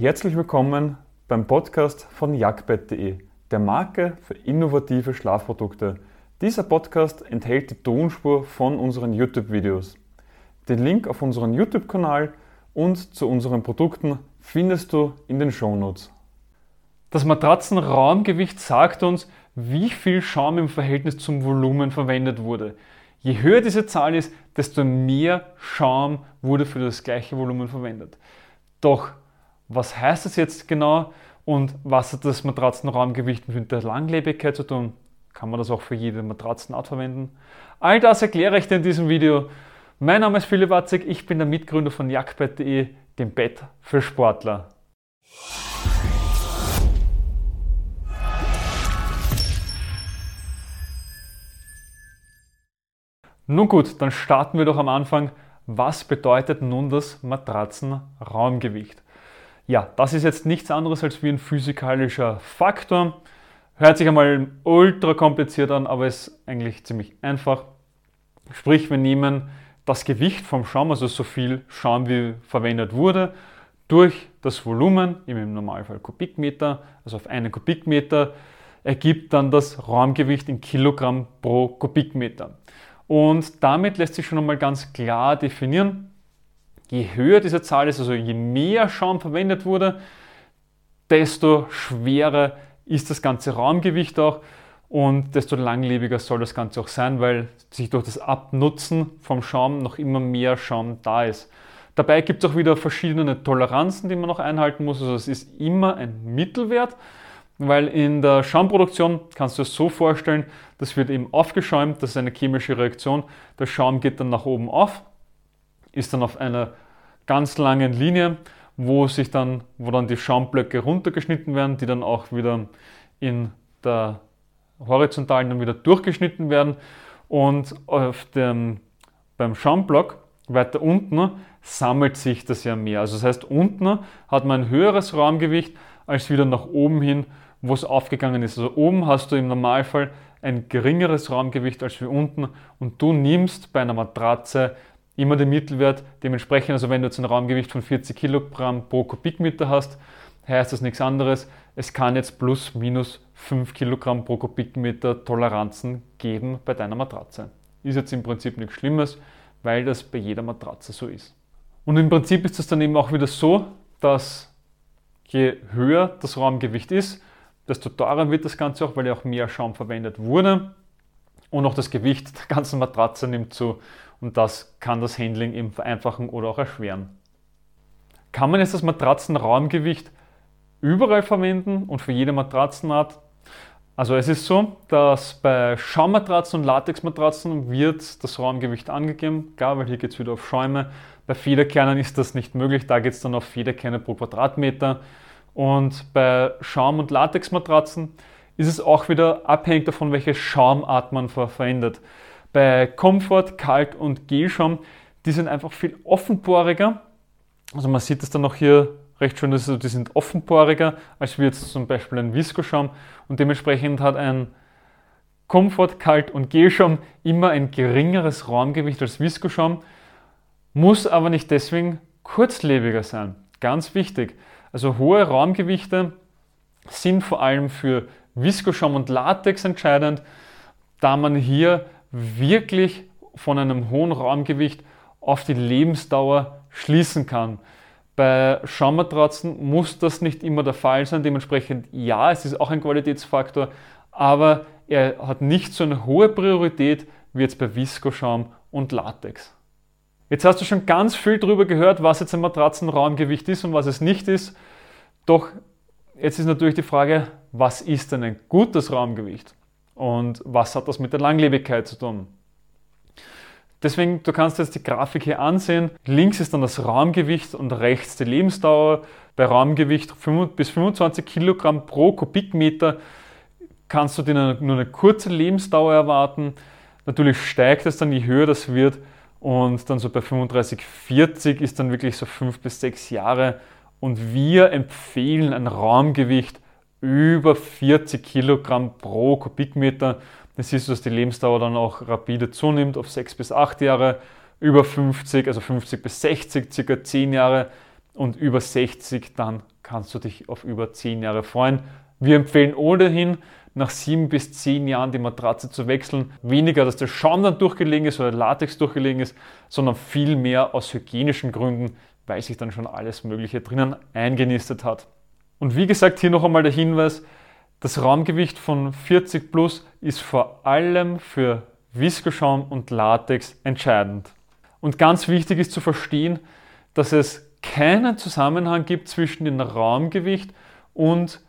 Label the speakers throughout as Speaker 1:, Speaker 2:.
Speaker 1: Herzlich willkommen beim Podcast von jagdbett.de, der Marke für innovative Schlafprodukte. Dieser Podcast enthält die Tonspur von unseren YouTube-Videos. Den Link auf unseren YouTube-Kanal und zu unseren Produkten findest du in den Shownotes. Das Matratzenraumgewicht sagt uns, wie viel Schaum im Verhältnis zum Volumen verwendet wurde. Je höher diese Zahl ist, desto mehr Schaum wurde für das gleiche Volumen verwendet. Doch was heißt das jetzt genau und was hat das Matratzenraumgewicht mit der Langlebigkeit zu tun? Kann man das auch für jede Matratzenart verwenden? All das erkläre ich dir in diesem Video. Mein Name ist Philipp Watzig, ich bin der Mitgründer von jagdbett.de, dem Bett für Sportler. Nun gut, dann starten wir doch am Anfang. Was bedeutet nun das Matratzenraumgewicht? Ja, das ist jetzt nichts anderes als wie ein physikalischer Faktor. Hört sich einmal ultra kompliziert an, aber ist eigentlich ziemlich einfach. Sprich, wir nehmen das Gewicht vom Schaum, also so viel Schaum wie verwendet wurde, durch das Volumen, im Normalfall Kubikmeter, also auf einen Kubikmeter, ergibt dann das Raumgewicht in Kilogramm pro Kubikmeter. Und damit lässt sich schon einmal ganz klar definieren, je höher diese Zahl ist, also je mehr Schaum verwendet wurde, desto schwerer ist das ganze Raumgewicht auch und desto langlebiger soll das Ganze auch sein, weil sich durch das Abnutzen vom Schaum noch immer mehr Schaum da ist. Dabei gibt es auch wieder verschiedene Toleranzen, die man noch einhalten muss. Also es ist immer ein Mittelwert weil in der Schaumproduktion kannst du es so vorstellen, das wird eben aufgeschäumt, das ist eine chemische Reaktion, der Schaum geht dann nach oben auf, ist dann auf einer ganz langen Linie, wo sich dann, wo dann die Schaumblöcke runtergeschnitten werden, die dann auch wieder in der horizontalen dann wieder durchgeschnitten werden und auf dem, beim Schaumblock weiter unten sammelt sich das ja mehr. Also das heißt, unten hat man ein höheres Raumgewicht als wieder nach oben hin wo es aufgegangen ist. Also oben hast du im Normalfall ein geringeres Raumgewicht als wie unten und du nimmst bei einer Matratze immer den Mittelwert. Dementsprechend, also wenn du jetzt ein Raumgewicht von 40 Kilogramm pro Kubikmeter hast, heißt das nichts anderes. Es kann jetzt plus minus 5 Kilogramm pro Kubikmeter Toleranzen geben bei deiner Matratze. Ist jetzt im Prinzip nichts Schlimmes, weil das bei jeder Matratze so ist. Und im Prinzip ist es dann eben auch wieder so, dass je höher das Raumgewicht ist, desto teurer wird das Ganze auch, weil ja auch mehr Schaum verwendet wurde. Und auch das Gewicht der ganzen Matratze nimmt zu und das kann das Handling eben vereinfachen oder auch erschweren. Kann man jetzt das Matratzenraumgewicht überall verwenden und für jede Matratzenart? Also es ist so, dass bei Schaummatratzen und Latexmatratzen wird das Raumgewicht angegeben, klar, weil hier geht es wieder auf Schäume. Bei Federkernen ist das nicht möglich, da geht es dann auf Federkerne pro Quadratmeter. Und bei Schaum- und Latexmatratzen ist es auch wieder abhängig davon, welche Schaumart man verwendet. Bei Comfort, Kalt und Gelschaum, die sind einfach viel offenporiger. Also man sieht es dann noch hier recht schön, dass die sind offenporiger als wie jetzt zum Beispiel ein Viskoschaum und dementsprechend hat ein Comfort, Kalt und Gelschaum immer ein geringeres Raumgewicht als Viskoschaum, muss aber nicht deswegen kurzlebiger sein. Ganz wichtig. Also hohe Raumgewichte sind vor allem für Viskoschaum und Latex entscheidend, da man hier wirklich von einem hohen Raumgewicht auf die Lebensdauer schließen kann. Bei Schaummatratzen muss das nicht immer der Fall sein. Dementsprechend ja, es ist auch ein Qualitätsfaktor, aber er hat nicht so eine hohe Priorität wie jetzt bei Viskoschaum und Latex. Jetzt hast du schon ganz viel darüber gehört, was jetzt ein Matratzenraumgewicht ist und was es nicht ist. Doch jetzt ist natürlich die Frage, was ist denn ein gutes Raumgewicht? Und was hat das mit der Langlebigkeit zu tun? Deswegen, du kannst jetzt die Grafik hier ansehen. Links ist dann das Raumgewicht und rechts die Lebensdauer. Bei Raumgewicht bis 25 Kilogramm pro Kubikmeter kannst du dir nur eine kurze Lebensdauer erwarten. Natürlich steigt es dann, je höher das wird. Und dann so bei 35, 40 ist dann wirklich so fünf bis sechs Jahre. Und wir empfehlen ein Raumgewicht über 40 Kilogramm pro Kubikmeter. Das ist, dass die Lebensdauer dann auch rapide zunimmt auf sechs bis acht Jahre, über 50, also 50 bis 60, circa 10 Jahre und über 60 dann kannst du dich auf über 10 Jahre freuen. Wir empfehlen ohnehin, nach 7 bis 10 Jahren die Matratze zu wechseln. Weniger, dass der Schaum dann durchgelegen ist oder Latex durchgelegen ist, sondern viel mehr aus hygienischen Gründen, weil sich dann schon alles Mögliche drinnen eingenistet hat. Und wie gesagt, hier noch einmal der Hinweis, das Raumgewicht von 40 plus ist vor allem für Viskoschaum und Latex entscheidend. Und ganz wichtig ist zu verstehen, dass es keinen Zusammenhang gibt zwischen dem Raumgewicht und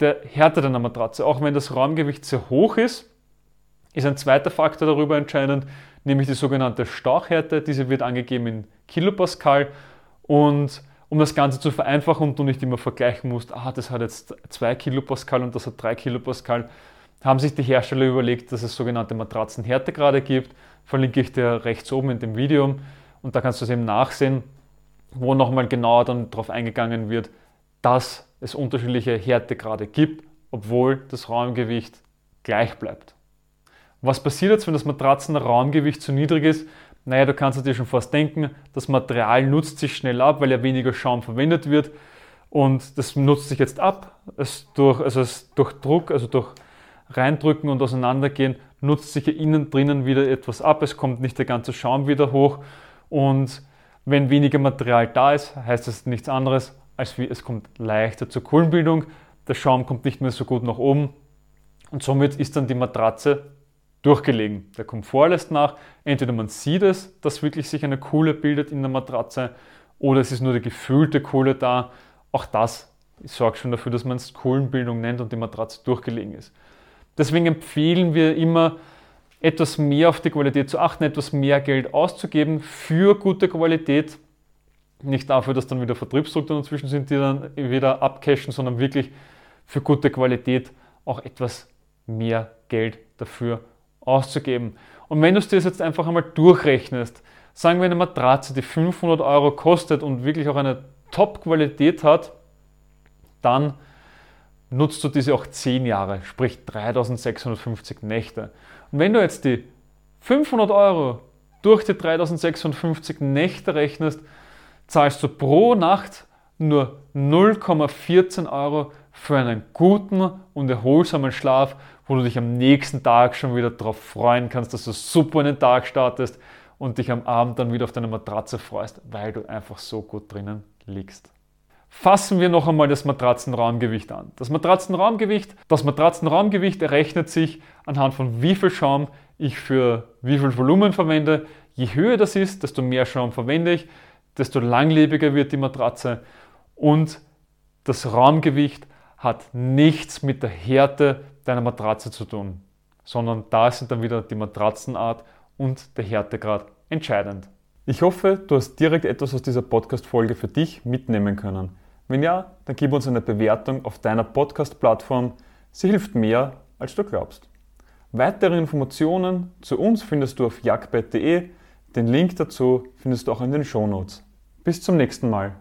Speaker 1: der Härte deiner Matratze. Auch wenn das Raumgewicht sehr hoch ist, ist ein zweiter Faktor darüber entscheidend, nämlich die sogenannte Stauchhärte. Diese wird angegeben in Kilopascal und um das Ganze zu vereinfachen und du nicht immer vergleichen musst, ah, das hat jetzt 2 Kilopascal und das hat 3 Kilopascal, haben sich die Hersteller überlegt, dass es sogenannte Matratzenhärtegrade gibt. Verlinke ich dir rechts oben in dem Video und da kannst du es eben nachsehen, wo nochmal genauer dann darauf eingegangen wird, dass es unterschiedliche Härtegrade gibt, obwohl das Raumgewicht gleich bleibt. Was passiert jetzt, wenn das Matratzenraumgewicht zu niedrig ist? Naja, du kannst dir schon fast denken, das Material nutzt sich schnell ab, weil ja weniger Schaum verwendet wird. Und das nutzt sich jetzt ab. Es durch, also es durch Druck, also durch Reindrücken und Auseinandergehen, nutzt sich hier innen drinnen wieder etwas ab. Es kommt nicht der ganze Schaum wieder hoch. Und wenn weniger Material da ist, heißt das nichts anderes, als wie es kommt leichter zur Kohlenbildung. Der Schaum kommt nicht mehr so gut nach oben. Und somit ist dann die Matratze durchgelegen. Der Komfort lässt nach. Entweder man sieht es, dass wirklich sich eine Kohle bildet in der Matratze, oder es ist nur die gefühlte Kohle da. Auch das sorgt schon dafür, dass man es Kohlenbildung nennt und die Matratze durchgelegen ist. Deswegen empfehlen wir immer, etwas mehr auf die Qualität zu achten, etwas mehr Geld auszugeben für gute Qualität. Nicht dafür, dass dann wieder Vertriebsstrukturen dazwischen sind, die dann wieder abcashen, sondern wirklich für gute Qualität auch etwas mehr Geld dafür auszugeben. Und wenn du es dir jetzt einfach einmal durchrechnest, sagen wir eine Matratze, die 500 Euro kostet und wirklich auch eine Top-Qualität hat, dann nutzt du diese auch 10 Jahre, sprich 3650 Nächte. Und wenn du jetzt die 500 Euro durch die 3650 Nächte rechnest, zahlst du pro Nacht nur 0,14 Euro für einen guten und erholsamen Schlaf, wo du dich am nächsten Tag schon wieder darauf freuen kannst, dass du super in den Tag startest und dich am Abend dann wieder auf deine Matratze freust, weil du einfach so gut drinnen liegst. Fassen wir noch einmal das Matratzenraumgewicht an. Das Matratzenraumgewicht, das Matratzenraumgewicht errechnet sich anhand von wie viel Schaum ich für wie viel Volumen verwende. Je höher das ist, desto mehr Schaum verwende ich, desto langlebiger wird die Matratze und das Raumgewicht hat nichts mit der Härte deiner Matratze zu tun, sondern da sind dann wieder die Matratzenart und der Härtegrad entscheidend. Ich hoffe, du hast direkt etwas aus dieser Podcast-Folge für dich mitnehmen können. Wenn ja, dann gib uns eine Bewertung auf deiner Podcast-Plattform. Sie hilft mehr, als du glaubst. Weitere Informationen zu uns findest du auf jagdbett.de. Den Link dazu findest du auch in den Shownotes. Bis zum nächsten Mal.